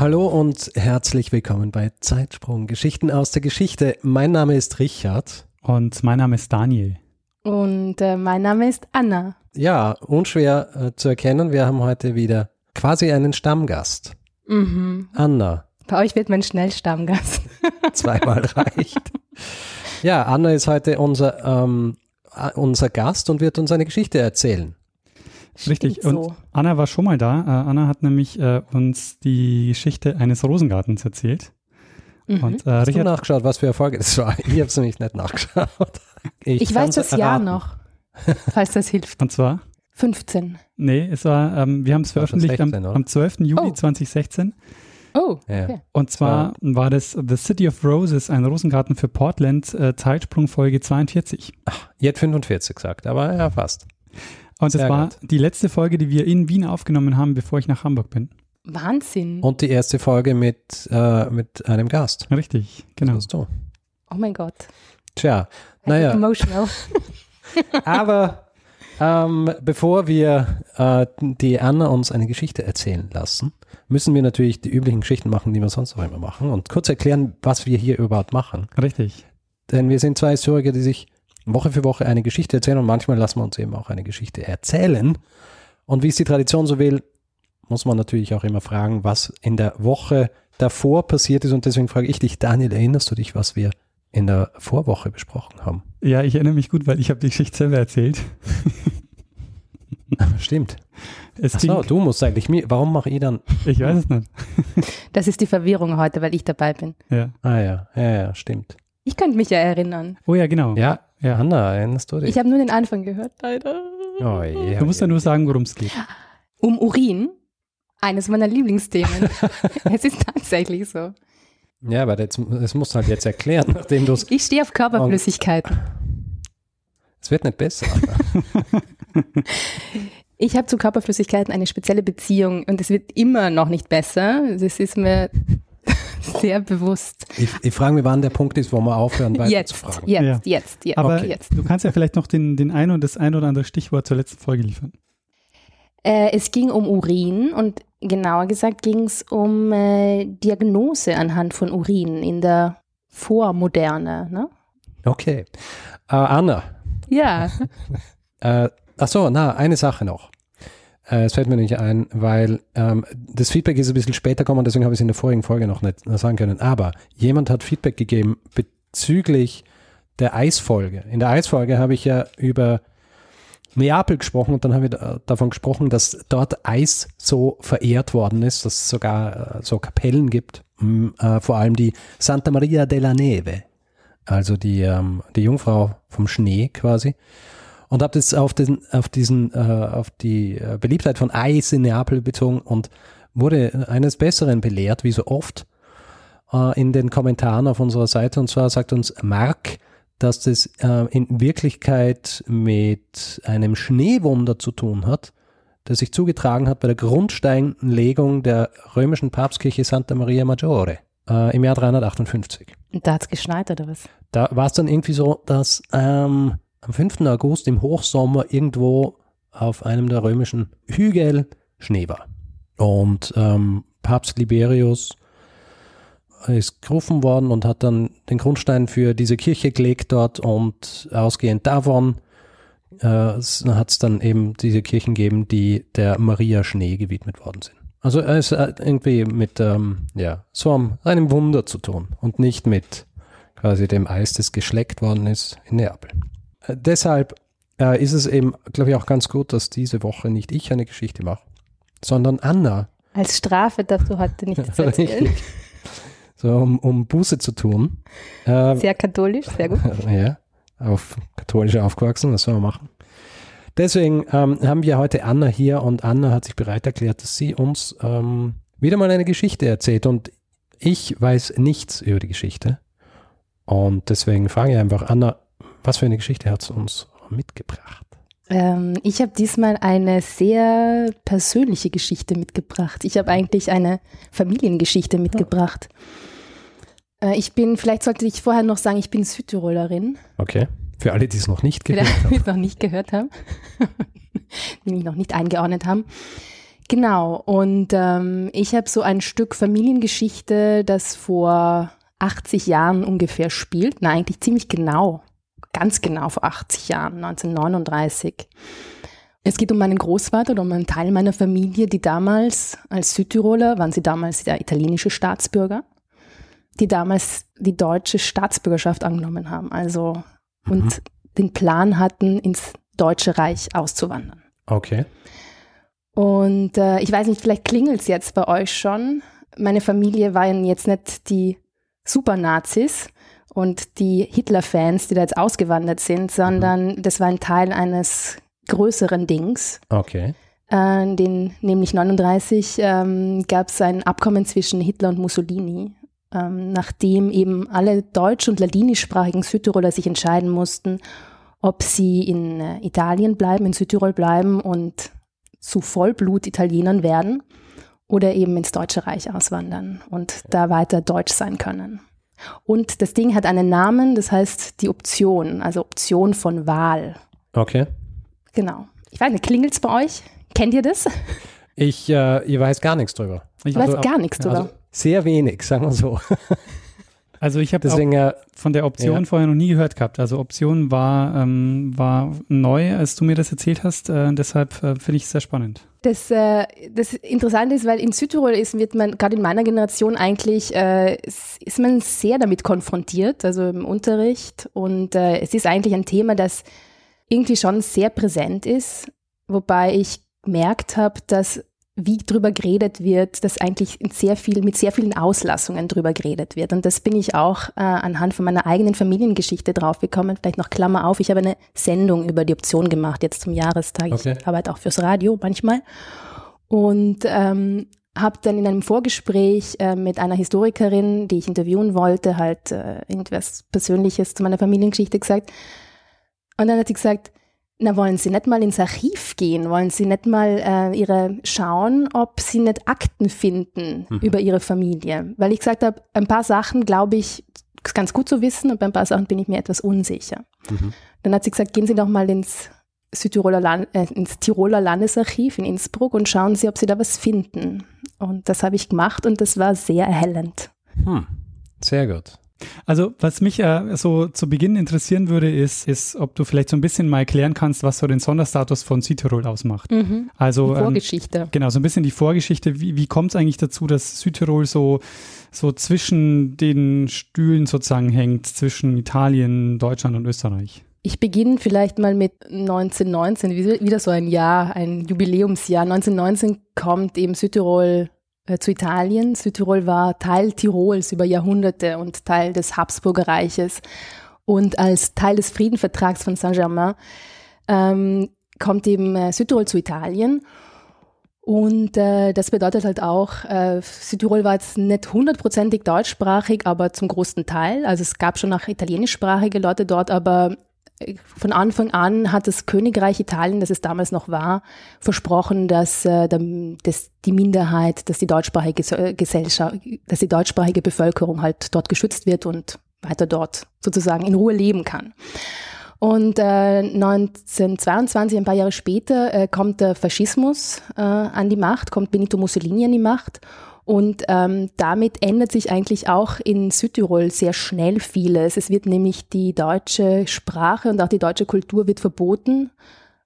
Hallo und herzlich willkommen bei Zeitsprung Geschichten aus der Geschichte. Mein Name ist Richard. Und mein Name ist Daniel. Und äh, mein Name ist Anna. Ja, unschwer äh, zu erkennen. Wir haben heute wieder quasi einen Stammgast. Mhm. Anna. Bei euch wird man schnell Stammgast. Zweimal reicht. Ja, Anna ist heute unser, ähm, äh, unser Gast und wird uns eine Geschichte erzählen. Richtig. Stimmt Und so. Anna war schon mal da. Äh, Anna hat nämlich äh, uns die Geschichte eines Rosengartens erzählt. Mhm. Und äh, Hast du Richard, nachgeschaut, was für Erfolge das war? Ich habe es nämlich nicht nachgeschaut. Ich weiß kann's das Jahr erraten. noch, falls das hilft. und zwar, 15. nee, es war, ähm, wir haben es veröffentlicht 16, am, am 12. Juli Oh. 2016. Oh, Ja. okay. Und zwar war das The City of Roses, ein Rosengarten für Portland, äh, Zeitsprung Folge 42. Jetzt 45 sagt, aber ja, fast. Und das Sehr war gut. die letzte Folge, die wir in Wien aufgenommen haben, bevor ich nach Hamburg bin. Wahnsinn. Und die erste Folge mit, äh, mit einem Gast. Richtig, genau. Das du. Oh mein Gott. Tja, I naja, Emotional. aber ähm, bevor wir äh, die Anna uns eine Geschichte erzählen lassen, müssen wir natürlich die üblichen Geschichten machen, die wir sonst auch immer machen und kurz erklären, was wir hier überhaupt machen. Richtig. Denn wir sind zwei Historiker, die sich Woche für Woche eine Geschichte erzählen und manchmal lassen wir uns eben auch eine Geschichte erzählen. Und wie es die Tradition so will, muss man natürlich auch immer fragen, was in der Woche davor passiert ist. Und deswegen frage ich dich, Daniel, erinnerst du dich, was wir in der Vorwoche besprochen haben? Ja, ich erinnere mich gut, weil ich habe die Geschichte selber erzählt. Stimmt. Es Ach so, ging, du musst eigentlich mir, warum mache ich dann? ich weiß es nicht. Das ist die Verwirrung heute, weil ich dabei bin. Ja. Ah ja, ja, ja, stimmt. Ich könnte mich ja erinnern. Oh ja, genau. Ja, Ja. Anna, erinnerst du dich? Ich habe nur den Anfang gehört, leider. oh, je, Du musst ja je. nur sagen, worum es geht. Um Urin. Eines meiner Lieblingsthemen. es ist tatsächlich so. Ja, aber das, das musst du halt jetzt erklären, nachdem du es. Ich stehe auf Körperflüssigkeiten. Es wird nicht besser. Ich habe zu Körperflüssigkeiten eine spezielle Beziehung und es wird immer noch nicht besser. Das ist mir sehr bewusst. Ich, ich frage mich, wann der Punkt ist, wo wir aufhören, weiter Jetzt, zu fragen. jetzt, Ja. jetzt, jetzt, Aber jetzt. du kannst ja vielleicht noch den, den ein und das ein oder andere Stichwort zur letzten Folge liefern. Äh, es ging um Urin und genauer gesagt ging es um äh, Diagnose anhand von Urin in der Vormoderne. Ne? Okay. Äh, Anna, Ja. äh, ach so, na, eine Sache noch. Äh, es fällt mir nicht ein, weil ähm, das Feedback ist ein bisschen später gekommen, deswegen habe ich es in der vorigen Folge noch nicht sagen können. Aber jemand hat Feedback gegeben bezüglich der Eisfolge. In der Eisfolge habe ich ja über Neapel gesprochen und dann haben wir da- davon gesprochen, dass dort Eis so verehrt worden ist, dass es sogar äh, so Kapellen gibt, äh, vor allem die Santa Maria della Neve, also die, ähm, die Jungfrau vom Schnee quasi. Und habe das auf, den, auf, diesen, äh, auf die äh, Beliebtheit von Eis in Neapel bezogen und wurde eines Besseren belehrt, wie so oft, äh, in den Kommentaren auf unserer Seite. Und zwar sagt uns Mark, dass das äh, in Wirklichkeit mit einem Schneewunder zu tun hat, das sich zugetragen hat bei der Grundsteinlegung der römischen Papstkirche Santa Maria Maggiore äh, im Jahr 358. Und da hat es geschneit oder was? Da war es dann irgendwie so, dass ähm, am 5. August im Hochsommer irgendwo auf einem der römischen Hügel Schnee war. Und ähm, Papst Liberius ist gerufen worden und hat dann den Grundstein für diese Kirche gelegt dort und ausgehend davon äh, hat es dann eben diese Kirchen gegeben, die der Maria Schnee gewidmet worden sind. Also es hat irgendwie mit ähm, ja, so einem, einem Wunder zu tun und nicht mit quasi dem Eis, das geschleckt worden ist in Neapel. Deshalb äh, ist es eben, glaube ich, auch ganz gut, dass diese Woche nicht ich eine Geschichte mache, sondern Anna. Als Strafe darfst du heute nichts erzählen. So, um, um Buße zu tun. Äh, Sehr katholisch, sehr gut. ja, auf katholisch aufgewachsen, was soll man machen? Deswegen ähm, haben wir heute Anna hier und Anna hat sich bereit erklärt, dass sie uns ähm, wieder mal eine Geschichte erzählt. Und ich weiß nichts über die Geschichte. Und deswegen frage ich einfach, Anna, was für eine Geschichte hat es uns mitgebracht? Ähm, ich habe diesmal eine sehr persönliche Geschichte mitgebracht. Ich habe eigentlich eine Familiengeschichte mitgebracht. Äh, ich bin, vielleicht sollte ich vorher noch sagen, ich bin Südtirolerin. Okay. Für alle, die es noch nicht gehört haben. die es noch nicht gehört haben, die mich noch nicht eingeordnet haben. Genau, und ähm, ich habe so ein Stück Familiengeschichte, das vor 80 Jahren ungefähr spielt. Na, eigentlich ziemlich genau, ganz genau vor 80 Jahren, 1939. Es geht um meinen Großvater oder um einen Teil meiner Familie, die damals als Südtiroler, waren sie damals der italienische Staatsbürger, die damals die deutsche Staatsbürgerschaft angenommen haben. Also und den Plan hatten, ins Deutsche Reich auszuwandern. Okay. Und äh, ich weiß nicht, vielleicht klingelt es jetzt bei euch schon. Meine Familie waren jetzt nicht die Super-Nazis und die Hitler-Fans, die da jetzt ausgewandert sind, sondern das war ein Teil eines größeren Dings. Okay. Äh, den, nämlich 39 ähm, gab es ein Abkommen zwischen Hitler und Mussolini, ähm, nachdem eben alle deutsch- und ladinischsprachigen Südtiroler sich entscheiden mussten, ob sie in äh, Italien bleiben, in Südtirol bleiben und zu Vollblut-Italienern werden oder eben ins Deutsche Reich auswandern und da weiter deutsch sein können. Und das Ding hat einen Namen, das heißt die Option, also Option von Wahl. Okay. Genau. Ich weiß nicht, klingelt es bei euch? Kennt ihr das? Ich, äh, ich weiß gar nichts drüber. Ich, weiß also, gar nichts drüber. Also sehr wenig, sagen wir so. also ich habe äh, von der Option Ja. vorher noch nie gehört gehabt. Also Option war, ähm, war neu, als du mir das erzählt hast. Äh, deshalb äh, finde ich es sehr spannend. Das, äh, das Interessante ist, weil in Südtirol ist, wird man gerade in meiner Generation eigentlich, äh, ist ist man sehr damit konfrontiert, also im Unterricht. Und äh, es ist eigentlich ein Thema, das irgendwie schon sehr präsent ist, wobei ich gemerkt habe, dass wie drüber geredet wird, dass eigentlich sehr viel, mit sehr vielen Auslassungen drüber geredet wird. Und das bin ich auch äh, anhand von meiner eigenen Familiengeschichte draufgekommen. Vielleicht noch Klammer auf, ich habe eine Sendung über die Option gemacht, jetzt zum Jahrestag. Okay. Ich arbeite auch fürs Radio manchmal. Und ähm, habe dann in einem Vorgespräch äh, mit einer Historikerin, die ich interviewen wollte, halt äh, irgendwas Persönliches zu meiner Familiengeschichte gesagt. Und dann hat sie gesagt, na, wollen Sie nicht mal ins Archiv gehen? Wollen Sie nicht mal äh, ihre schauen, ob Sie nicht Akten finden über Ihre Familie? Weil ich gesagt habe, ein paar Sachen glaube ich, ist ganz gut zu wissen und bei ein paar Sachen bin ich mir etwas unsicher. Dann hat sie gesagt, gehen Sie doch mal ins Südtiroler Land, äh, ins Tiroler Landesarchiv in Innsbruck und schauen Sie, ob Sie da was finden. Und das habe ich gemacht und das war sehr erhellend. hm, sehr gut. Also was mich äh, so zu Beginn interessieren würde, ist, ist, ob du vielleicht so ein bisschen mal erklären kannst, was so den Sonderstatus von Südtirol ausmacht. Also Die ähm, Vorgeschichte. Genau, so ein bisschen die Vorgeschichte. Wie, wie kommt es eigentlich dazu, dass Südtirol so, so zwischen den Stühlen sozusagen hängt, zwischen Italien, Deutschland und Österreich? Ich beginne vielleicht mal mit 1919, wie- wieder so ein Jahr, ein Jubiläumsjahr. 1919 kommt eben Südtirol zu Italien. Südtirol war Teil Tirols über Jahrhunderte und Teil des Habsburger Reiches. Und als Teil des Friedenvertrags von Saint-Germain ähm, kommt eben äh, Südtirol zu Italien. Und äh, das bedeutet halt auch, äh, Südtirol war jetzt nicht hundertprozentig deutschsprachig, aber zum großen Teil. Also es gab schon auch italienischsprachige Leute dort, aber äh, von Anfang an hat das Königreich Italien, das es damals noch war, versprochen, dass, äh, dass die Minderheit, dass die deutschsprachige äh, Gesellschaft, dass die deutschsprachige Bevölkerung halt dort geschützt wird und weiter dort sozusagen in Ruhe leben kann. Und äh, 1922, ein paar Jahre später, äh, kommt der Faschismus äh, an die Macht, kommt Benito Mussolini an die Macht. Und ähm, damit ändert sich eigentlich auch in Südtirol sehr schnell vieles. Es wird nämlich die deutsche Sprache und auch die deutsche Kultur wird verboten.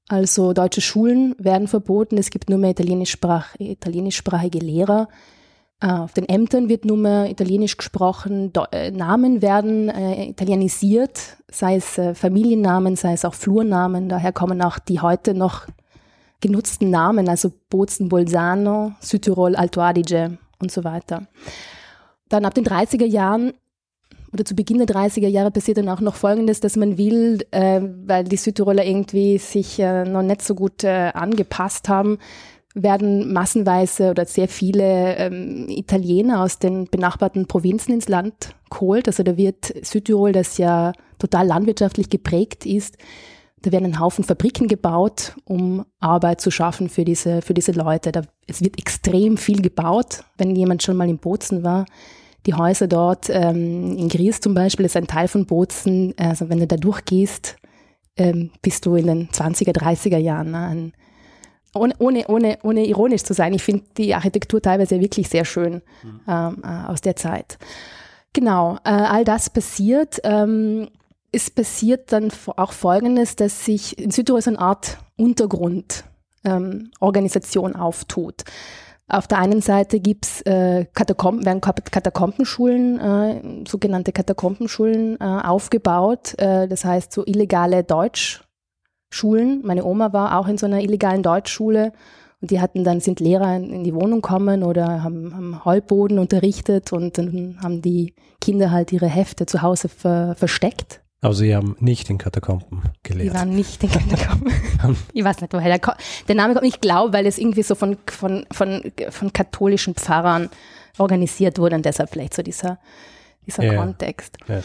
Also deutsche Schulen werden verboten. Es gibt nur mehr italienischsprach italienischsprachige Lehrer. Äh, Auf den Ämtern wird nur mehr Italienisch gesprochen. Äh, Namen werden äh, italienisiert, sei es äh, Familiennamen, sei es auch Flurnamen. Daher kommen auch die heute noch genutzten Namen, also Bozen, Bolzano, Südtirol, Alto Adige und so weiter. Dann ab den 30er Jahren oder zu Beginn der 30er Jahre passiert dann auch noch Folgendes, dass man will, äh, weil die Südtiroler irgendwie sich äh, noch nicht so gut äh, angepasst haben, werden massenweise oder sehr viele ähm, Italiener aus den benachbarten Provinzen ins Land geholt. Also da wird Südtirol, das ja total landwirtschaftlich geprägt ist, da werden ein Haufen Fabriken gebaut, um Arbeit zu schaffen für diese, für diese Leute. Da, es wird extrem viel gebaut. Wenn jemand schon mal in Bozen war, die Häuser dort, ähm, in Gries zum Beispiel, ist ein Teil von Bozen. Also wenn du da durchgehst, ähm, bist du in den 20er, 30er Jahren. Ne? Ein, ohne, ohne, ohne, ohne ironisch zu sein, ich finde die Architektur teilweise wirklich sehr schön mhm. ähm, äh, aus der Zeit. Genau, äh, all das passiert. Ähm, es passiert dann auch Folgendes, dass sich in Südtirol so eine Art Untergrundorganisation ähm, auftut. Auf der einen Seite gibt's äh, Katakomben, werden Katakombenschulen, äh, sogenannte Katakombenschulen äh, aufgebaut. Äh, das heißt so illegale Deutschschulen. Meine Oma war auch in so einer illegalen Deutschschule und die hatten dann, sind Lehrer in, die Wohnung kommen oder haben, haben Heulboden unterrichtet und dann haben die Kinder halt ihre Hefte zu Hause ver, versteckt aber Sie haben nicht in Katakomben gelehrt. Sie waren nicht in Katakomben. ich weiß nicht, woher der, der Name kommt. Ich glaube, weil es irgendwie so von, von, von, von katholischen Pfarrern organisiert wurde und deshalb vielleicht so dieser, dieser ja, Kontext. Ja.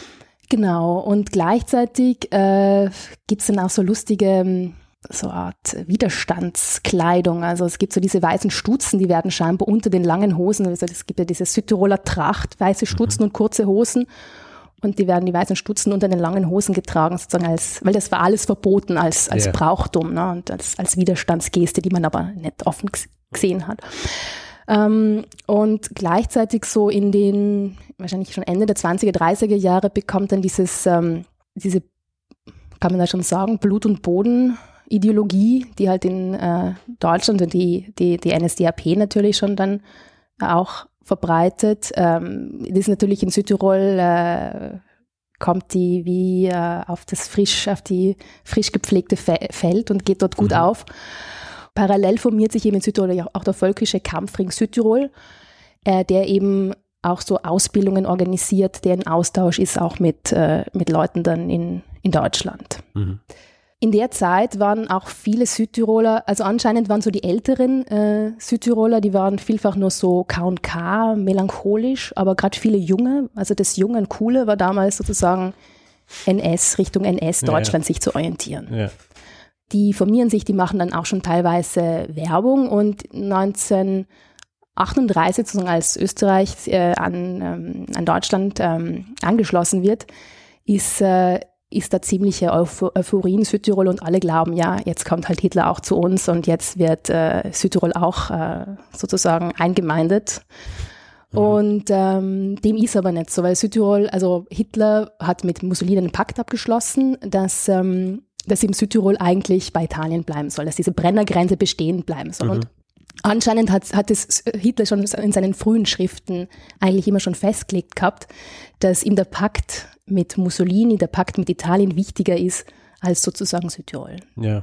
Genau. Und gleichzeitig äh, gibt es dann auch so lustige so eine Art Widerstandskleidung. Also es gibt so diese weißen Stutzen, die werden scheinbar unter den langen Hosen, also es gibt ja diese Südtiroler Tracht, weiße Stutzen mhm. und kurze Hosen. Und die werden die weißen Stutzen unter den langen Hosen getragen, sozusagen als, weil das war alles verboten als, als yeah. Brauchtum ne? und als, als Widerstandsgeste, die man aber nicht offen gesehen hat. Ähm, und gleichzeitig so in den, wahrscheinlich schon Ende der 20er, 30er Jahre bekommt dann dieses, ähm, diese, kann man da schon sagen, Blut- und Boden-Ideologie, die halt in äh, Deutschland und die, die, die NSDAP natürlich schon dann auch verbreitet. Ähm, das ist natürlich in Südtirol äh, kommt die wie äh, auf das frisch, auf die frisch gepflegte Fe Feld und geht dort gut mhm. auf. Parallel formiert sich eben in Südtirol auch der Völkische Kampfring Südtirol, äh, der eben auch so Ausbildungen organisiert, der in Austausch ist auch mit, äh, mit Leuten dann in, in Deutschland. Mhm. In der Zeit waren auch viele Südtiroler, also anscheinend waren so die älteren äh, Südtiroler, die waren vielfach nur so K&K, melancholisch, aber gerade viele Junge, also das Junge und Coole war damals sozusagen NS, Richtung NS, Deutschland ja, ja. sich zu orientieren. Ja. Die formieren sich, die machen dann auch schon teilweise Werbung und 1938, sozusagen als Österreich äh, an, ähm, an Deutschland ähm, angeschlossen wird, ist äh, ist da ziemliche Euphorie in Südtirol und alle glauben, ja, jetzt kommt halt Hitler auch zu uns und jetzt wird äh, Südtirol auch äh, sozusagen eingemeindet. Mhm. Und ähm, dem ist aber nicht so, weil Südtirol, also Hitler hat mit Mussolini einen Pakt abgeschlossen, dass, ähm, dass eben Südtirol eigentlich bei Italien bleiben soll, dass diese Brennergrenze bestehen bleiben soll. Mhm. Und Anscheinend hat, hat es Hitler schon in seinen frühen Schriften eigentlich immer schon festgelegt gehabt, dass ihm der Pakt mit Mussolini, der Pakt mit Italien wichtiger ist als sozusagen Südtirol. Ja.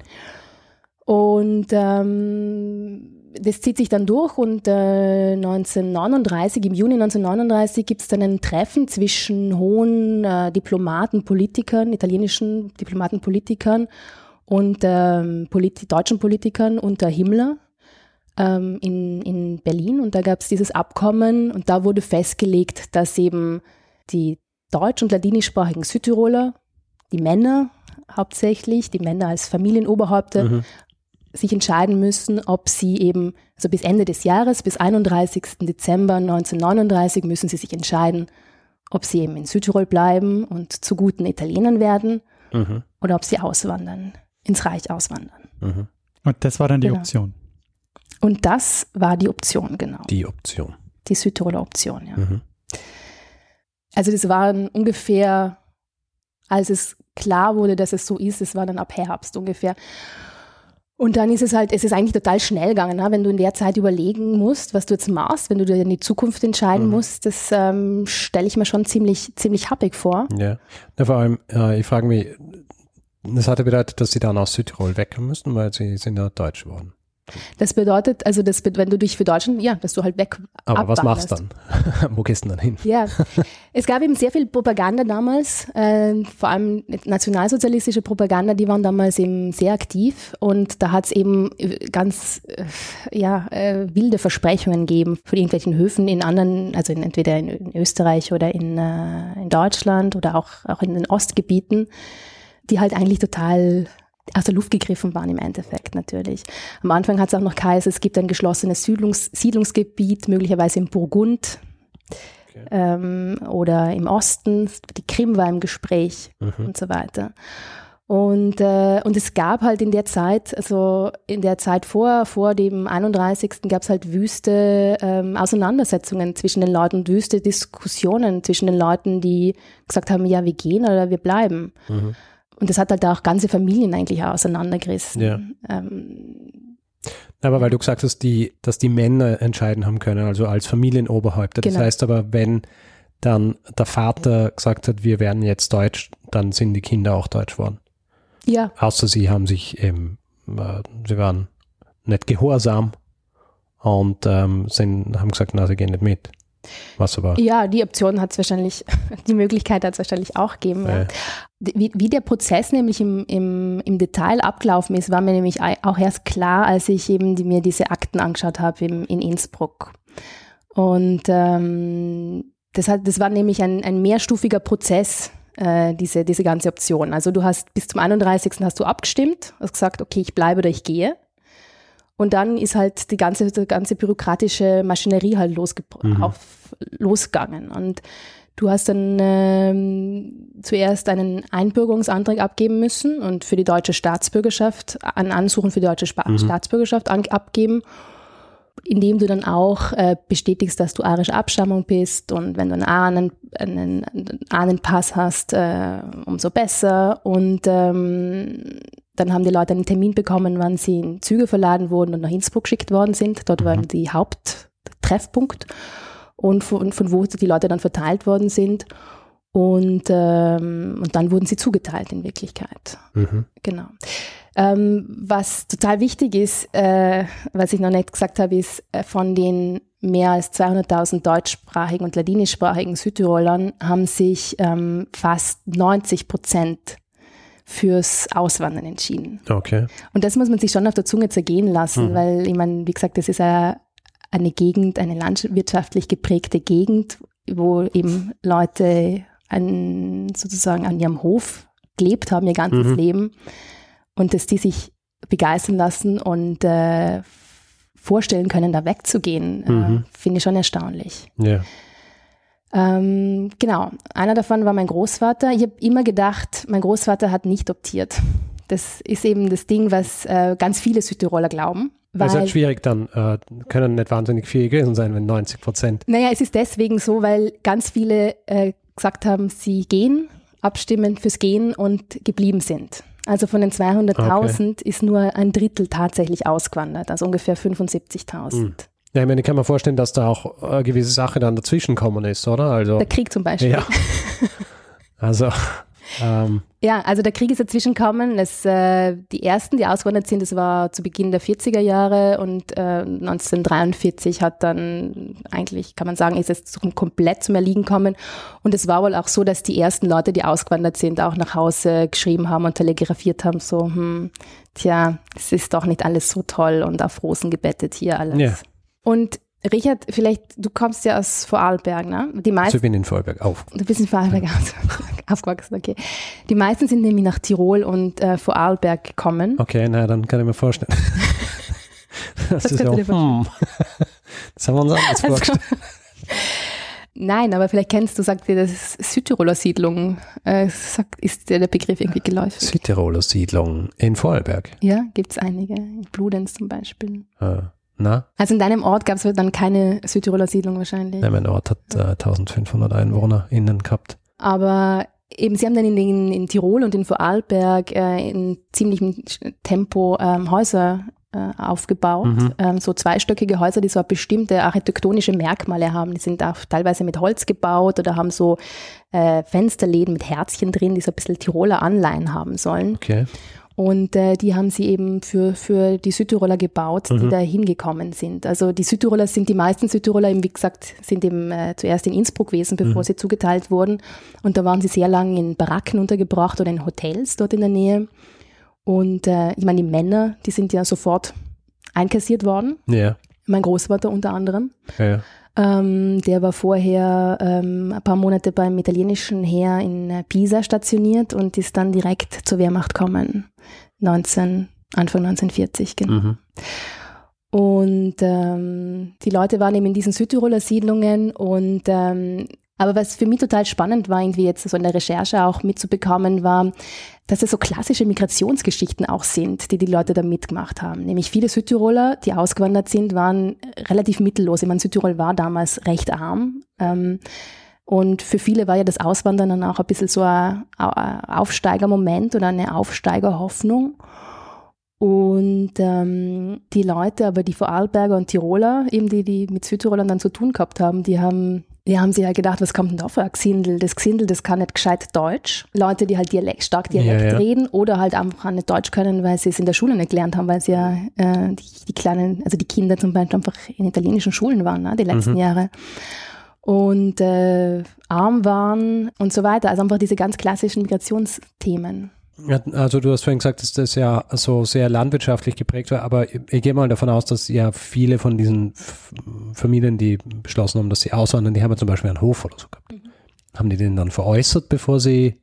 Und ähm, das zieht sich dann durch und äh, 1939, im Juni 1939 gibt es dann ein Treffen zwischen hohen äh, Diplomaten, Politikern, italienischen Diplomaten, Politikern und ähm, Polit deutschen Politikern unter Himmler ähm, in, in Berlin. Und da gab es dieses Abkommen und da wurde festgelegt, dass eben die deutsch- und ladinischsprachigen Südtiroler, die Männer hauptsächlich, die Männer als Familienoberhäupter, mhm. sich entscheiden müssen, ob sie eben, also bis Ende des Jahres, bis 31. Dezember 1939 müssen sie sich entscheiden, ob sie eben in Südtirol bleiben und zu guten Italienern werden mhm. oder ob sie auswandern, ins Reich auswandern. Mhm. Und das war dann die genau. Option. Und das war die Option, genau. Die Option. Die Südtiroler Option, ja. Also das waren ungefähr, als es klar wurde, dass es so ist, es war dann ab Herbst ungefähr. Und dann ist es halt, es ist eigentlich total schnell gegangen, ne? wenn du in der Zeit überlegen musst, was du jetzt machst, wenn du dir in die Zukunft entscheiden mhm. musst, das ähm, stelle ich mir schon ziemlich, ziemlich happig vor. Ja, ja vor allem, äh, ich frage mich, das hatte bedeutet, dass sie dann aus Südtirol weg müssen, weil sie sind ja deutsch geworden. Das bedeutet, also das, wenn du dich für Deutschland, ja, dass du halt weg Aber was machst du dann? Wo gehst du dann hin? Ja, es gab eben sehr viel Propaganda damals, äh, vor allem nationalsozialistische Propaganda, die waren damals eben sehr aktiv und da hat es eben ganz äh, ja, äh, wilde Versprechungen gegeben von irgendwelchen Höfen in anderen, also in, entweder in, in, Österreich oder in, äh, in Deutschland oder auch, auch in den Ostgebieten, die halt eigentlich total aus der Luft gegriffen waren im Endeffekt natürlich. Am Anfang hat es auch noch geheißen, es gibt ein geschlossenes Siedlungs Siedlungsgebiet, möglicherweise im Burgund okay. ähm, oder im Osten. Die Krim war im Gespräch mhm. und so weiter. Und, äh, und es gab halt in der Zeit, also in der Zeit vor, vor dem 31. gab es halt wüste ähm, Auseinandersetzungen zwischen den Leuten, wüste Diskussionen zwischen den Leuten, die gesagt haben, ja, wir gehen oder wir bleiben. Mhm. Und das hat halt auch ganze Familien eigentlich auseinandergerissen. Ja. Ähm, aber weil du gesagt hast, die, dass die Männer entscheiden haben können, also als Familienoberhäupter. Das genau. heißt aber, wenn dann der Vater gesagt hat, wir werden jetzt deutsch, dann sind die Kinder auch deutsch geworden. Ja. Außer sie haben sich eben, äh, sie waren nicht gehorsam und ähm, sind, haben gesagt, na, sie gehen nicht mit. Was aber? Ja, die Option hat es wahrscheinlich, die Möglichkeit hat es wahrscheinlich auch gegeben. Ja. Wie, wie, der Prozess nämlich im, im, im Detail abgelaufen ist, war mir nämlich auch erst klar, als ich eben die, mir diese Akten angeschaut habe in, in Innsbruck. Und ähm, das, hat, das war nämlich ein, ein mehrstufiger Prozess, äh, diese, diese ganze Option. Also du hast bis zum 31. hast du abgestimmt, hast gesagt, okay, ich bleibe oder ich gehe. Und dann ist halt die ganze, die ganze bürokratische Maschinerie halt losge mhm. auf, losgegangen. Und du hast dann ähm, zuerst einen Einbürgerungsantrag abgeben müssen und für die deutsche Staatsbürgerschaft, ein Ansuchen für die deutsche Spa mhm. Staatsbürgerschaft an, abgeben, indem du dann auch äh, bestätigst, dass du arische Abstammung bist und wenn du einen, Ahnen, einen, einen Ahnenpass hast, äh, umso besser. Und ähm, dann haben die Leute einen Termin bekommen, wann sie in Züge verladen wurden und nach Innsbruck geschickt worden sind. Dort mhm. war die Haupttreffpunkt und von, von, wo die Leute dann verteilt worden sind. Und, ähm, und dann wurden sie zugeteilt in Wirklichkeit. Mhm. Genau. Ähm, was total wichtig ist, äh, was ich noch nicht gesagt habe, ist, äh, von den mehr als 200.000 deutschsprachigen und ladinischsprachigen Südtirolern haben sich ähm, fast 90 Prozent fürs Auswandern entschieden. Okay. Und das muss man sich schon auf der Zunge zergehen lassen, mhm. weil ich meine, wie gesagt, das ist eine, eine Gegend, eine landwirtschaftlich geprägte Gegend, wo eben Leute an, sozusagen an ihrem Hof gelebt haben, ihr ganzes mhm. Leben. Und dass die sich begeistern lassen und äh, vorstellen können, da wegzugehen, äh, mhm. äh, finde ich schon erstaunlich. Ja. Ähm, genau, einer davon war mein Großvater. Ich habe immer gedacht, mein Großvater hat nicht optiert. Das ist eben das Ding, was äh, ganz viele Südtiroler glauben. Weil, also schwierig dann, äh, können nicht wahnsinnig viel gewesen sein, wenn 90 Prozent. Naja, es ist deswegen so, weil ganz viele äh, gesagt haben, sie gehen, abstimmen fürs Gehen und geblieben sind. Also von den 200.000 okay. ist nur ein Drittel tatsächlich ausgewandert, also ungefähr 75.000. Mhm. Ja, ich meine, ich kann mir vorstellen, dass da auch eine gewisse Sache dann dazwischen kommen ist, oder? Also, der Krieg zum Beispiel. Ja. Also. Ähm. Ja, also der Krieg ist dazwischen gekommen. Es, äh, die ersten, die ausgewandert sind, das war zu Beginn der 40er Jahre und äh, 1943 hat dann eigentlich, kann man sagen, ist es zum, komplett zum Erliegen gekommen. Und es war wohl auch so, dass die ersten Leute, die ausgewandert sind, auch nach Hause geschrieben haben und telegrafiert haben, so, hm, tja, es ist doch nicht alles so toll und auf Rosen gebettet hier alles. Ja. Und Richard, vielleicht, du kommst ja aus Vorarlberg, ne? Die meisten, also ich bin in Vorarlberg auf. Du bist in Vorarlberg ja. aufgewachsen, okay. Die meisten sind nämlich nach Tirol und äh, Vorarlberg gekommen. Okay, na, dann kann ich mir vorstellen. das, das ist ja, hm. das haben wir uns anders also, vorgestellt. Nein, aber vielleicht kennst du, sagt dir das Südtiroler Siedlung, äh, sagt, ist dir der Begriff irgendwie geläufig? Südtiroler Siedlung in Vorarlberg? Ja, gibt es einige. In Bludenz zum Beispiel. Ah. Na? Also in deinem Ort gab es dann keine Südtiroler Siedlung wahrscheinlich. Nein, mein Ort hat äh, 1500 EinwohnerInnen gehabt. Aber eben, sie haben dann in, den, in Tirol und in Vorarlberg äh, in ziemlichem Tempo ähm, Häuser äh, aufgebaut. Mhm. Ähm, so zweistöckige Häuser, die so bestimmte architektonische Merkmale haben. Die sind auch teilweise mit Holz gebaut oder haben so äh, Fensterläden mit Herzchen drin, die so ein bisschen Tiroler Anleihen haben sollen. Okay. Und äh, die haben sie eben für, für die Südtiroler gebaut, die Mhm. da hingekommen sind. Also die Südtiroler sind, die meisten Südtiroler eben, wie gesagt, sind eben äh, zuerst in Innsbruck gewesen, bevor Mhm. sie zugeteilt wurden. Und da waren sie sehr lang in Baracken untergebracht oder in Hotels dort in der Nähe. Und äh, ich meine, die Männer, die sind ja sofort einkassiert worden. Ja. Mein Großvater unter anderem. ja. Ähm, der war vorher ähm, ein paar Monate beim italienischen Heer in äh, Pisa stationiert und ist dann direkt zur Wehrmacht gekommen. 19, Anfang 1940, genau. Mhm. Und ähm, die Leute waren eben in diesen Südtiroler Siedlungen und ähm, aber was für mich total spannend war, irgendwie jetzt so in der Recherche auch mitzubekommen, war, dass es so klassische Migrationsgeschichten auch sind, die die Leute da mitgemacht haben. Nämlich viele Südtiroler, die ausgewandert sind, waren relativ mittellos. Ich meine, Südtirol war damals recht arm. Ähm, und für viele war ja das Auswandern dann auch ein bisschen so ein Aufsteigermoment oder eine Aufsteigerhoffnung. Und ähm, die Leute, aber die Vorarlberger und Tiroler, eben die, die mit Südtirolern dann zu tun gehabt haben, die haben, die haben sich ja gedacht, was kommt denn da für ein Gesindel? Das Gesindel, das kann nicht gescheit Deutsch. Leute, die halt Dialekt, stark Dialekt Ja, ja. reden oder halt einfach auch nicht Deutsch können, weil sie es in der Schule nicht gelernt haben, weil sie ja äh, die, die kleinen, also die Kinder zum Beispiel einfach in italienischen Schulen waren, ne, die letzten Mhm. Jahre. Und äh, arm waren und so weiter. Also einfach diese ganz klassischen Migrationsthemen. Also du hast vorhin gesagt, dass das ja so sehr landwirtschaftlich geprägt war, aber ich, ich gehe mal davon aus, dass ja viele von diesen F Familien, die beschlossen haben, dass sie auswandern, die haben ja zum Beispiel einen Hof oder so gehabt. Mhm. Haben die den dann veräußert, bevor sie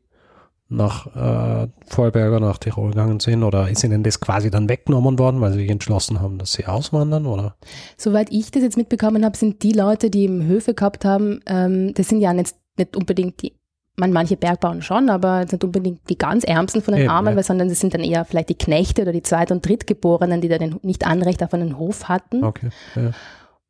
nach äh, Vorarlberg oder nach Tirol gegangen sind oder ist ihnen das quasi dann weggenommen worden, weil sie sich entschlossen haben, dass sie auswandern oder? Soweit ich das jetzt mitbekommen habe, sind die Leute, die eben Höfe gehabt haben, ähm, das sind ja nicht, nicht unbedingt die, man manche Bergbauern schon, aber jetzt nicht unbedingt die ganz Ärmsten von den Eben, Armen, ja. weil, sondern das sind dann eher vielleicht die Knechte oder die Zweit- und Drittgeborenen, die da den, nicht Anrecht auf einen Hof hatten. Okay. Ja.